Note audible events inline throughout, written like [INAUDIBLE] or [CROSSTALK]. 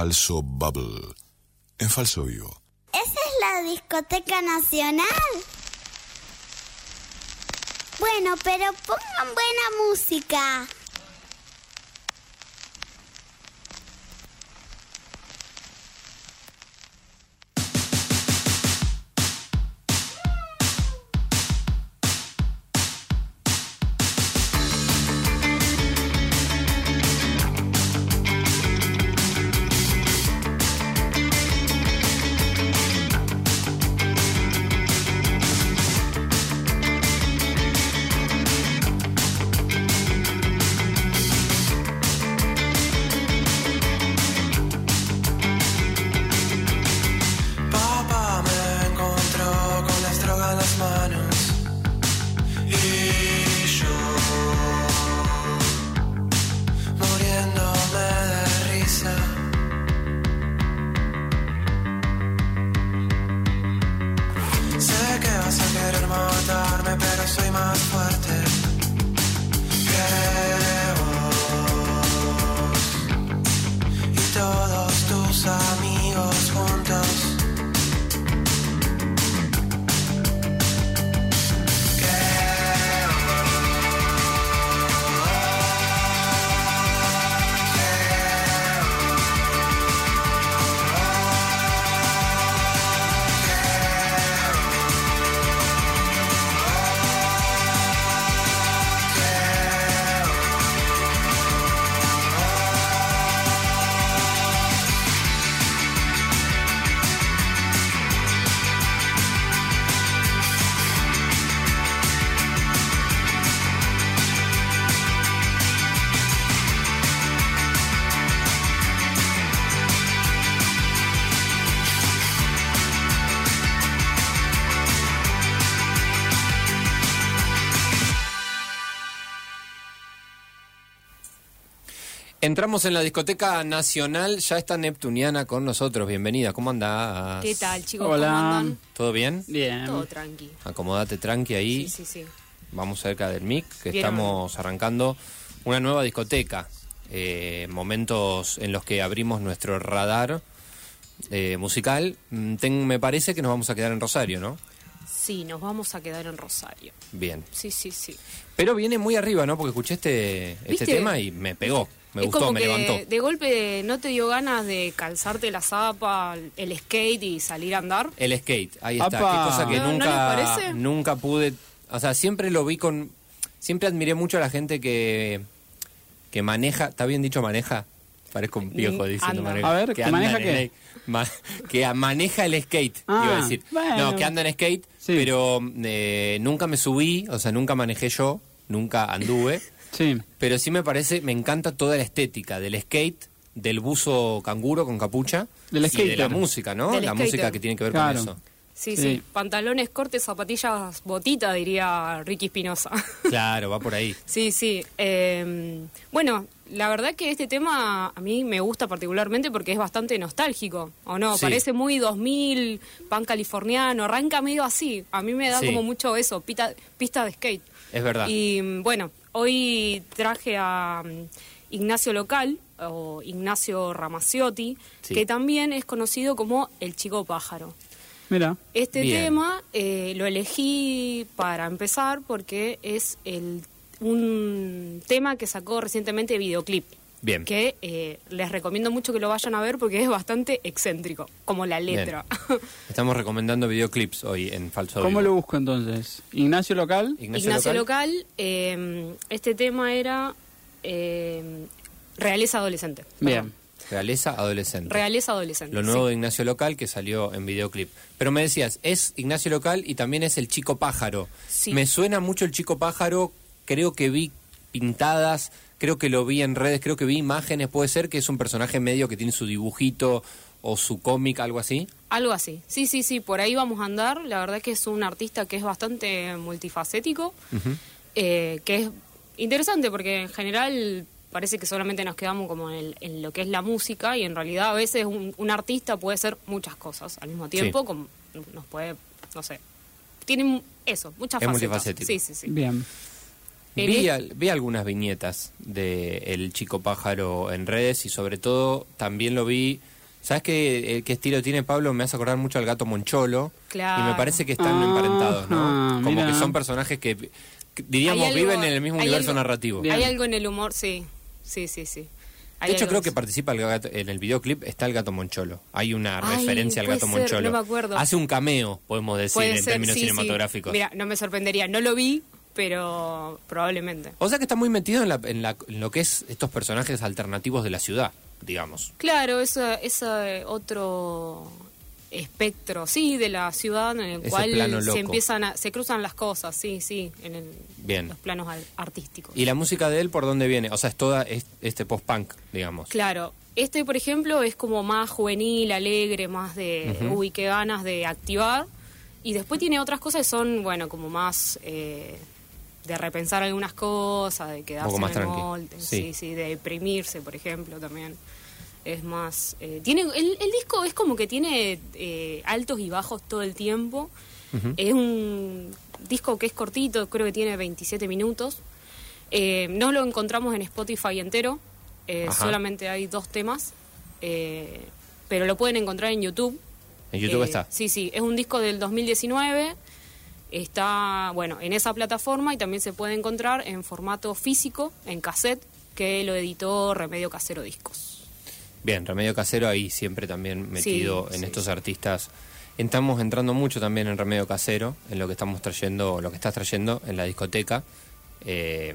falso bubble, en falso vivo. ¿Esa es la discoteca nacional? Bueno, pero pongan buena música. Entramos en la discoteca nacional, ya está Neptuniana con nosotros, bienvenida, ¿cómo andás? ¿Qué tal, chicos? Hola. ¿Cómo andan? ¿Todo bien? Bien. Todo tranqui. Acomodate tranqui ahí, Sí, sí, sí. vamos cerca del mic, que Vieron. estamos arrancando una nueva discoteca, eh, momentos en los que abrimos nuestro radar eh, musical. Mm, ten- me parece que nos vamos a quedar en Rosario, ¿no? Sí, nos vamos a quedar en Rosario. Bien. Sí, sí, sí. Pero viene muy arriba, ¿no? Porque escuché este, este tema y me pegó, me es gustó, como me que levantó. de golpe no te dio ganas de calzarte la zapa, el skate y salir a andar. El skate, ahí está. Apa. Qué cosa que ¿No- no nunca, nunca pude. O sea, siempre lo vi con. Siempre admiré mucho a la gente que, que maneja. ¿Está bien dicho maneja? Parezco un viejo diciendo maneja. A ver, ¿que anda maneja en qué? el- ma- que maneja el skate, Ah, iba a decir. bueno. No, que anda en skate, Sí. pero eh, nunca me subí, o sea, nunca manejé yo, nunca anduve. Sí. Pero sí me parece, me encanta toda la estética del skate, del buzo canguro con capucha Del y de la música, ¿no? Del la skater. música que tiene que ver Claro. con eso. Sí, Sí. sí, Pantalones, cortes, zapatillas, botita, diría Ricky Espinosa. [LAUGHS] Claro, va por ahí. Sí, sí. Eh, bueno, la verdad que este tema a mí me gusta particularmente porque es bastante nostálgico, ¿o no? Sí. Parece muy 2000, pan californiano, arranca medio así. A mí me da Sí. como mucho eso, pita- pista de skate. Es verdad. Y mm, bueno, hoy traje a mm, Ignacio Local, o Ignacio Ramaciotti, Sí. que también es conocido como el chico pájaro. Mira. Este Bien. tema eh, lo elegí para empezar porque es el, un tema que sacó recientemente videoclip. Bien. Que eh, les recomiendo mucho que lo vayan a ver porque es bastante excéntrico, como la letra. [LAUGHS] Estamos recomendando videoclips hoy en Falso ¿Cómo Vivo. lo busco entonces? Ignacio Local. Ignacio, Local, eh, este tema era eh, Realeza Adolescente. Bien. Perdón. Realeza Adolescente. Realeza Adolescente. Lo nuevo sí. de Ignacio Local que salió en videoclip. Pero me decías, es Ignacio Local y también es el Chico Pájaro. Sí. Me suena mucho el Chico Pájaro, creo que vi pintadas, creo que lo vi en redes, creo que vi imágenes, puede ser que es un personaje medio que tiene su dibujito o su cómic, algo así. Algo así. Sí, sí, sí, por ahí vamos a andar. La verdad que es un artista que es bastante multifacético, eh, que es interesante porque en general parece que solamente nos quedamos como en, el- en lo que es la música y en realidad a veces un, un artista puede ser muchas cosas al mismo tiempo, Sí. como nos puede, no sé, tiene eso, muchas Es facetas. multifacético. Sí, sí, sí. Bien. Vi, al- vi algunas viñetas de El Chico Pájaro en redes y sobre todo también lo vi... ¿Sabes qué, eh, qué estilo tiene Pablo? Me hace acordar mucho al gato Moncholo. Claro. Y me parece que están Ah, emparentados, ¿no? ah, Como mira. que son personajes que, que, diríamos, algo- viven en el mismo universo algo- narrativo. Bien. Hay algo en el humor, sí. Sí, sí, sí. Hay De hecho, creo que participa el gato- en el videoclip, está el gato Moncholo. Hay una Ay, referencia al gato ser, Moncholo. no me acuerdo. Hace un cameo, podemos decir, Puede en ser, términos sí, sí. cinematográficos. Mira, no me sorprendería. No lo vi, pero probablemente. O sea que está muy metido en, la- en la- en lo que es estos personajes alternativos de la ciudad, digamos. Claro, ese ese otro espectro, sí, de la ciudad en el Ese cual se empiezan a, se cruzan las cosas, sí, sí, en el- Bien. los planos artísticos. ¿Y la música de él por dónde viene? O sea, es toda es- este post-punk, digamos. Claro, este por ejemplo es como más juvenil, alegre, más de, Ujú. uy, qué ganas de activar. Y después tiene otras cosas que son, bueno, como más eh, de repensar algunas cosas, de quedarse en el tranqui, molde, sí. sí, sí, de deprimirse, por ejemplo, también. Es más, eh, tiene el, el disco es como que tiene eh, altos y bajos todo el tiempo. Es un disco que es cortito, creo que tiene 27 minutos. Eh, no lo encontramos en Spotify entero, eh, solamente hay dos temas, eh, pero lo pueden encontrar en YouTube. En YouTube Eh, está. Sí, sí, es un disco del 2019, está, bueno, en esa plataforma y también se puede encontrar en formato físico, en cassette, que lo editó Remedio Casero Discos. Bien, Remedio Casero ahí siempre también metido Sí, en sí, estos artistas. Estamos entrando mucho también en Remedio Casero, en lo que estamos trayendo, lo que estás trayendo en la discoteca. Eh,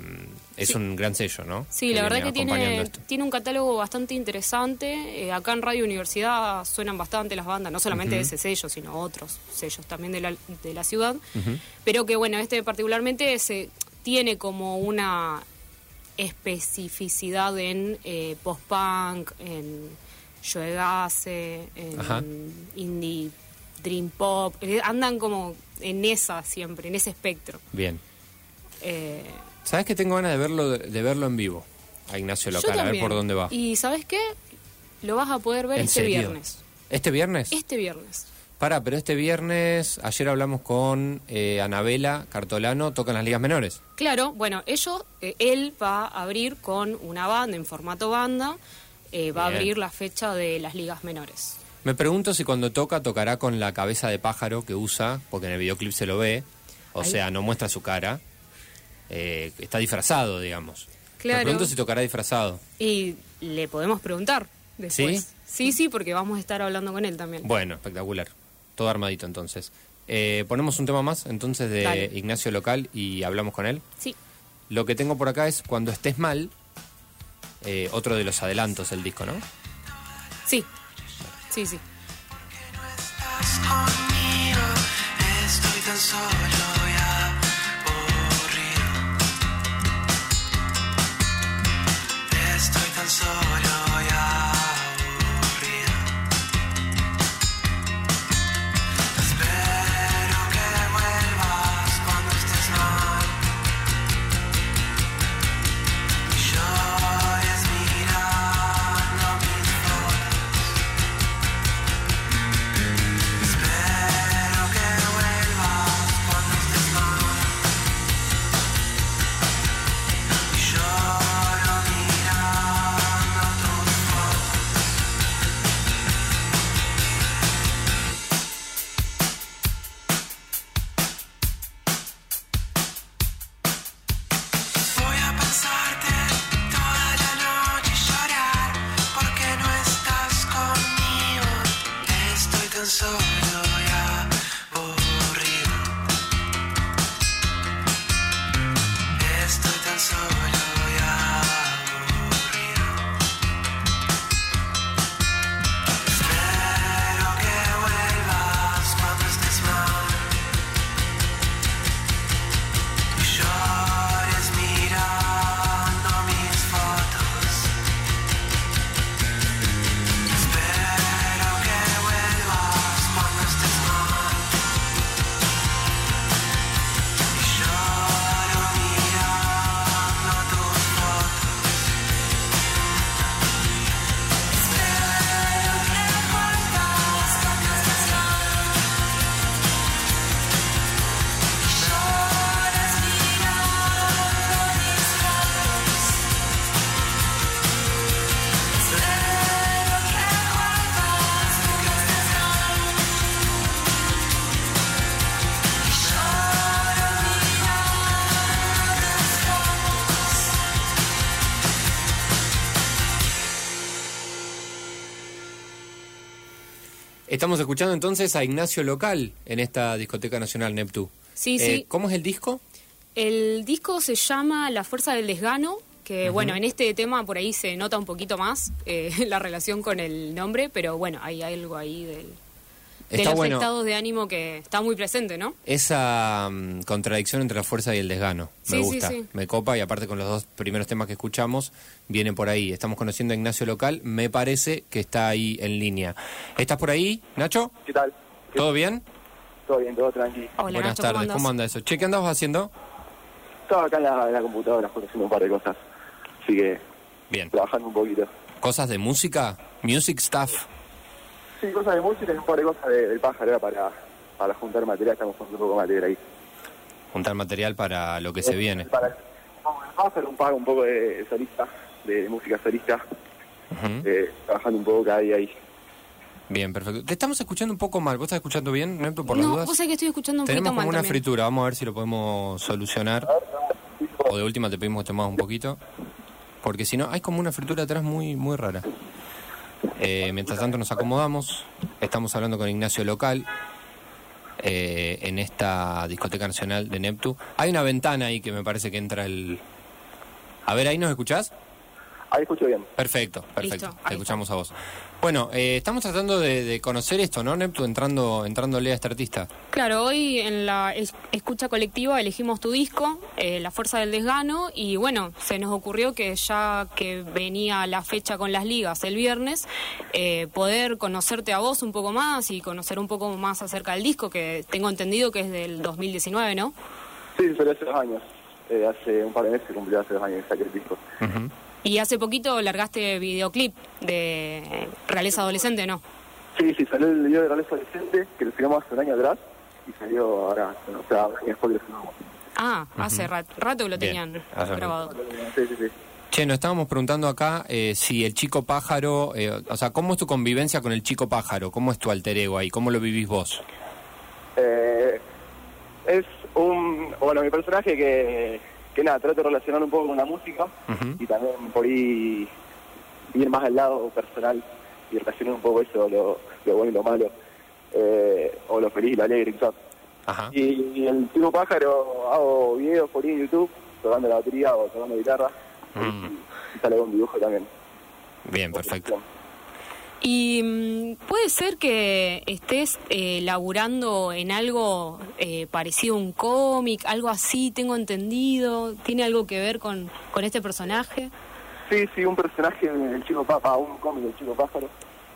es Sí. un gran sello, ¿no? Sí, la verdad que tiene, tiene un catálogo bastante interesante. Eh, acá en Radio Universidad suenan bastante las bandas, no solamente ese sello, sino otros sellos también de la, de la ciudad. Pero que bueno, este particularmente se tiene como una especificidad en eh, post-punk, en Ajá. en indie dream pop. Eh, Andan como en esa siempre, en ese espectro. Bien. Eh, ¿Sabes que tengo ganas de verlo de verlo en vivo? A Ignacio Local, a ver por dónde va. Y ¿sabes qué? Lo vas a poder ver ¿En este serio? viernes. ¿Este viernes? Este viernes. Pará, pero este viernes, ayer hablamos con eh, Anabela Cartolano, tocan las ligas menores. Claro, bueno, ellos, eh, él va a abrir con una banda en formato banda, eh, va a abrir la fecha de las ligas menores. Me pregunto si cuando toca, tocará con la cabeza de pájaro que usa, porque en el videoclip se lo ve, o Ahí. sea, no muestra su cara. Eh, está disfrazado, digamos. Claro. Me pregunto si tocará disfrazado. Y le podemos preguntar después. ¿Sí? Sí, sí, porque vamos a estar hablando con él también. Bueno, espectacular. Todo armadito entonces. Eh, ponemos un tema más entonces de Dale. Ignacio Local y hablamos con él. Sí. Lo que tengo por acá es Cuando estés mal, eh, otro de los adelantos del disco, ¿no? Sí. Sí, sí. estás conmigo, estoy tan solo y tan solo Estamos escuchando entonces a Ignacio Local en esta discoteca nacional Neptu. Sí, Eh, sí. ¿Cómo es el disco? El disco se llama La Fuerza del Desgano, que bueno, en este tema por ahí se nota un poquito más eh, [LAUGHS] la relación con el nombre, pero bueno, hay algo ahí del, de Está los bueno. estados de ánimo que está muy presente, ¿no? Esa mm, contradicción entre la fuerza y el desgano. Me Sí, sí, gusta, sí. me copa y aparte con los dos primeros temas que escuchamos viene por ahí. Estamos conociendo a Ignacio Local, me parece que está ahí en línea. ¿Estás por ahí, Nacho? ¿Qué tal? ¿Todo bien? Todo bien, todo tranquilo. Hola, Buenas Nacho, tardes, ¿cómo anda eso? Che, ¿qué andabas haciendo? Estaba acá en la, en la computadora justo haciendo un par de cosas. Así que Bien. trabajando un poquito. ¿Cosas de música? ¿Music stuff? Sí, cosas de música y un par de cosas de- del pájaro era para, para juntar material. Estamos juntando un poco de material ahí. Juntar material para lo que se viene. Para de pájaro, un, poco- un poco de solista, de música solista. Ujú. eh, trabajando un poco cada día ahí. Bien, perfecto. Te estamos escuchando un poco mal. ¿Vos estás escuchando bien, Neptu, por las no, dudas? vos sabés que estoy escuchando un Tenemos poquito como mal una también. fritura, vamos a ver si lo podemos solucionar. O de última te pedimos que te muevas un poquito. Porque si no, hay como una fritura atrás muy, muy rara. Eh, mientras tanto nos acomodamos. Estamos hablando con Ignacio Local eh, en esta discoteca nacional de Neptu. Hay una ventana ahí que me parece que entra el... A ver, ¿ahí nos escuchás? Ahí escucho bien. Perfecto, perfecto. Listo, Te escuchamos a vos. Bueno, eh, estamos tratando de, de conocer esto, ¿no, Neptu? Entrando, entrándole a este artista. Claro, hoy en la es- escucha colectiva elegimos tu disco, eh, La Fuerza del Desgano, y bueno, se nos ocurrió que ya que venía la fecha con las ligas el viernes, eh, poder conocerte a vos un poco más y conocer un poco más acerca del disco, que tengo entendido que es del 2019, ¿no? Sí, salió hace dos años. Eh, hace un par de meses cumplió hace dos años que saqué el disco. Ujú. Y hace poquito largaste videoclip de Realeza Adolescente, ¿no? Sí, sí, salió el video de Realeza Adolescente, que lo filmamos hace un año atrás. Y salió ahora, o sea, después que lo filmamos. Ah, hace rat- rato que lo Bien, tenían hace grabado. Sí, sí, sí. Che, nos estábamos preguntando acá eh, si el chico pájaro, eh, o sea, ¿cómo es tu convivencia con el chico pájaro? ¿Cómo es tu alter ego ahí? ¿Cómo lo vivís vos? Eh, es un, bueno, mi personaje que, que nada, trato de relacionar un poco con la música y también por ahí ir más al lado personal y relacionar un poco eso, lo, lo bueno y lo malo, eh, o lo feliz y lo alegre, quizás. Ajá. Y, y el tipo pájaro hago videos por ahí en YouTube, tocando la batería o tocando guitarra, Mm, y sale un dibujo también. bien, perfecto. Y mm, puede ser que estés eh, laburando en algo eh, parecido a un cómic, algo así, tengo entendido. ¿Tiene algo que ver con, con este personaje? Sí, sí, un personaje del Chico Papa, un cómic del Chico Pájaro,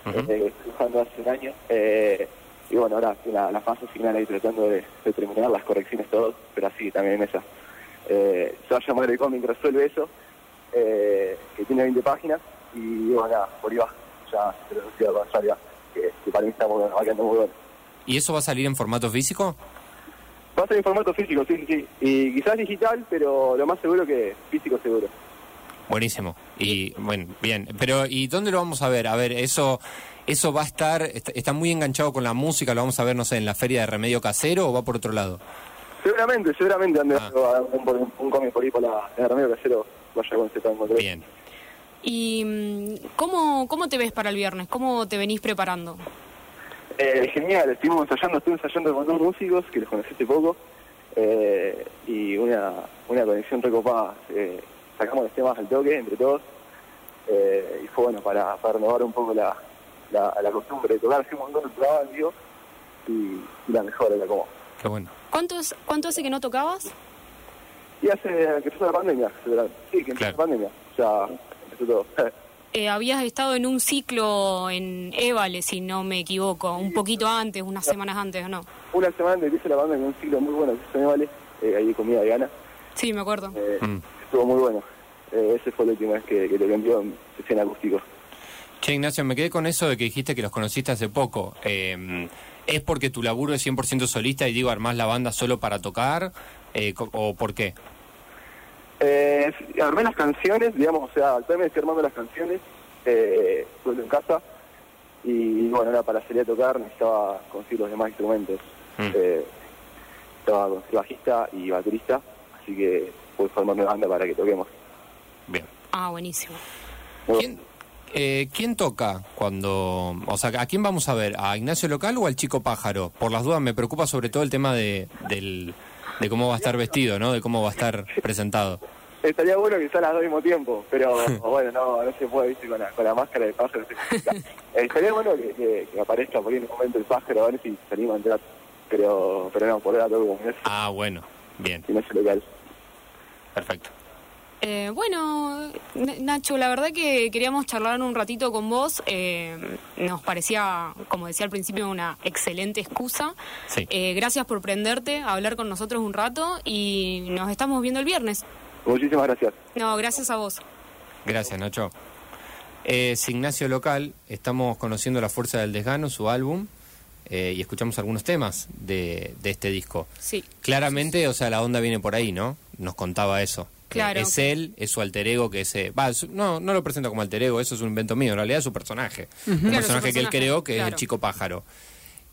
Ujú. eh, estoy dibujando hace un año. Eh, y bueno, ahora la, la fase final ahí tratando de, de terminar las correcciones todo, pero así también en esa. Eh, se va a llamar el cómic Resuelve Eso, eh, que tiene 20 páginas, y bueno, nada, por ahí va, ya se traducido con salga, que, que para mí está muy bueno, va quedando muy bueno. ¿Y eso va a salir en formato físico? Va a ser en formato físico, sí, sí, sí, y quizás digital, pero lo más seguro que físico seguro. Buenísimo. Y bueno, bien. Pero ¿y dónde lo vamos a ver? A ver, eso eso va a estar está, está muy enganchado con la música, lo vamos a ver no sé, en la feria de Remedio Casero o va por otro lado. Seguramente, seguramente ande Ah. un, un, un cómic por ahí por la, en el remedio casero, vaya con ese encontré. Bien. ¿Y mm, cómo, cómo te ves para el viernes? ¿Cómo te venís preparando? Eh, genial, estuvimos ensayando, estuve ensayando con dos músicos que los conocí hace poco eh, y una, una conexión recopada. Eh, sacamos los temas al toque entre todos eh, y fue bueno para, para renovar un poco la, la, la costumbre de tocar. Hicimos un montón de vivo y, y la mejor era como. Qué bueno. ¿Cuánto, es- ¿Cuánto hace que no tocabas? Y hace que empezó la pandemia, sí, que empezó Claro. la pandemia, o sea, todo. [LAUGHS] Eh, habías estado en un ciclo en Évale, si no me equivoco, un poquito antes, unas semanas antes, ¿o no? Una semana antes hice la pandemia, un ciclo muy bueno que se me vale, eh, ahí de comida vegana. Sí, me acuerdo. Eh, Mm. Estuvo muy bueno. Eh, ese fue la última vez que, que te envió en sesión acústico. Che, Ignacio, me quedé con eso de que dijiste que los conociste hace poco. Eh, ¿Es porque tu laburo es 100% solista y digo, armás la banda solo para tocar? Eh, co- ¿O por qué? Eh, armé las canciones, digamos, o sea, actualmente estoy armando las canciones, eh, en casa, y bueno, ahora para salir a tocar necesitaba conseguir los demás instrumentos. Mm. Eh, estaba conseguir bajista y baterista, así que pude formar una banda para que toquemos. Bien. Ah, buenísimo. ¿Quién, Eh, ¿Quién toca cuando... O sea, ¿a quién vamos a ver? ¿A Ignacio Local o al Chico Pájaro? Por las dudas me preocupa sobre todo el tema de, del, de cómo va a estar vestido, ¿no? De cómo va a estar presentado. Estaría bueno que sea las dos al mismo tiempo, pero [LAUGHS] bueno, no, no se puede, viste, con la, con la máscara de pájaro. Eh, estaría bueno que, que, que aparezca por ahí en un momento el pájaro, a ver si se anima a entrar. Pero, pero no, por ahora todo como es, Ah, bueno. Bien, y no es local. perfecto. Eh, bueno, Nacho, la verdad que queríamos charlar un ratito con vos. eh, nos parecía, como decía al principio, una excelente excusa. Sí. Eh, gracias por prenderte a hablar con nosotros un rato y nos estamos viendo el viernes. Muchísimas gracias. No, gracias a vos. Gracias, Nacho. Es Ignacio Local, estamos conociendo La Fuerza del Desgano, su álbum, eh, y escuchamos algunos temas de, de este disco. Sí. Claramente, o sea, la onda viene por ahí, ¿no? Nos contaba eso. Claro. Eh, es él, es su alter ego, que es... eh, va, no, no lo presento como alter ego, eso es un invento mío, en realidad es su personaje. Un Claro, personaje su que él creó, que es el Chico Pájaro.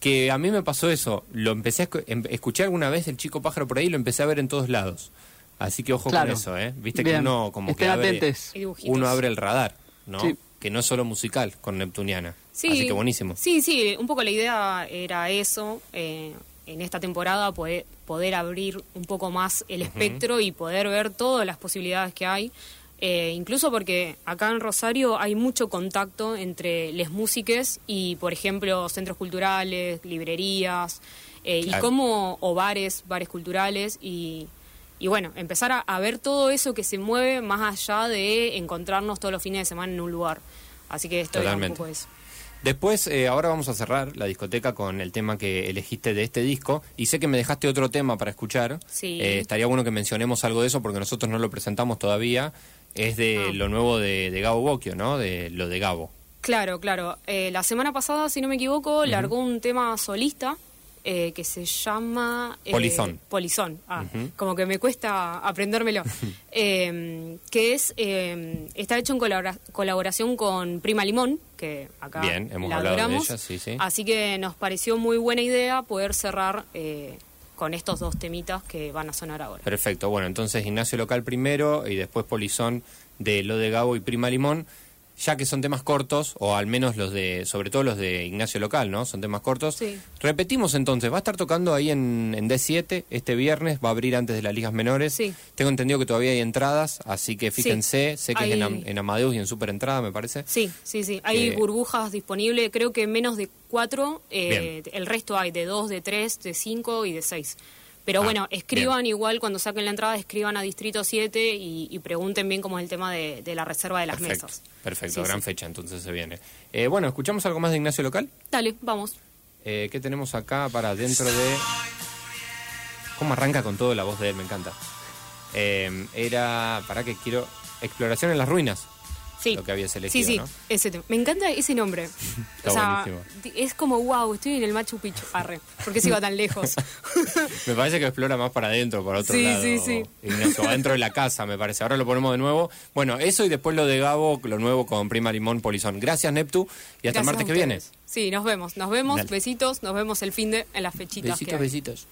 Que a mí me pasó eso, lo empecé a escu- em- escuché alguna vez el Chico Pájaro por ahí y lo empecé a ver en todos lados. Así que ojo Claro. con eso, ¿eh? Viste que uno como Estén que abre, uno abre el radar, ¿no? Sí. Que no es solo musical con Neptuniana. Sí, Así que buenísimo. Sí, sí, un poco la idea era eso, eh, en esta temporada poder, poder abrir un poco más el espectro y poder ver todas las posibilidades que hay. Eh, incluso porque acá en Rosario hay mucho contacto entre les músiques y, por ejemplo, centros culturales, librerías, eh, y como, o bares, bares culturales, y, y bueno, empezar a, a ver todo eso que se mueve más allá de encontrarnos todos los fines de semana en un lugar. Así que esto era un poco eso. Después, eh, ahora vamos a cerrar la discoteca con el tema que elegiste de este disco. Y sé que me dejaste otro tema para escuchar. Sí. Eh, estaría bueno que mencionemos algo de eso porque nosotros no lo presentamos todavía. Es de Ah. lo nuevo de, de Gabo Bocchio, ¿no? De lo de Gabo. Claro, claro. Eh, la semana pasada, si no me equivoco, largó un tema solista eh, que se llama... eh, Polizón. Polizón. Ah, como que me cuesta aprendérmelo. [LAUGHS] Eh, que es eh, está hecho en colabora- colaboración con Prima Limón, que acá Bien, hemos la hablado de ella, sí, sí. Así que nos pareció muy buena idea poder cerrar eh, con estos dos temitas que van a sonar ahora. Perfecto. Bueno, entonces Ignacio Local primero y después Polizón de lo de Gabo y Prima Limón. Ya que son temas cortos, o al menos los de, sobre todo los de Ignacio Local, ¿no? Son temas cortos. Sí. Repetimos entonces, va a estar tocando ahí en, en D7 este viernes, va a abrir antes de las ligas menores. Sí. Tengo entendido que todavía hay entradas, así que fíjense, sé que es en, Amadeus y en Super Entrada, me parece. Sí, sí, sí. Hay Que- burbujas disponibles, creo que menos de cuatro. eh, el resto hay de dos, de tres, de cinco y de seis. Pero Ah, bueno, escriban igual cuando saquen la entrada, escriban a Distrito 7 y, y pregunten bien cómo es el tema de, de la reserva de las Perfecto, mesas. perfecto, Sí, gran sí. fecha entonces se viene. Eh, bueno, ¿escuchamos algo más de Ignacio Local? Dale, vamos. Eh, ¿Qué tenemos acá para dentro de... ¿Cómo arranca con todo la voz de él? Me encanta. Eh, era, para que quiero... Exploración en las ruinas. Sí. Lo que habías Sí, elegido, sí, ¿no? ese tema. Me encanta ese nombre. [LAUGHS] Está o sea, buenísimo. es como, wow, estoy en el Machu Picchu. Arre. ¿Por qué se iba tan lejos? [LAUGHS] Me parece que explora más para adentro, por otro Sí, lado. sí, sí. Ignacio, adentro de la casa, me parece. Ahora lo ponemos de nuevo. Bueno, eso y después lo de Gabo, lo nuevo con Prima Limón Polizón. Gracias, Neptu, y hasta el martes que viene. Sí, nos vemos. Nos vemos. Dale. Besitos. Nos vemos el fin de en las fechitas que Besitos, hay. besitos.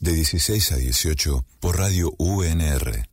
De 16 a 18 por Radio UNR.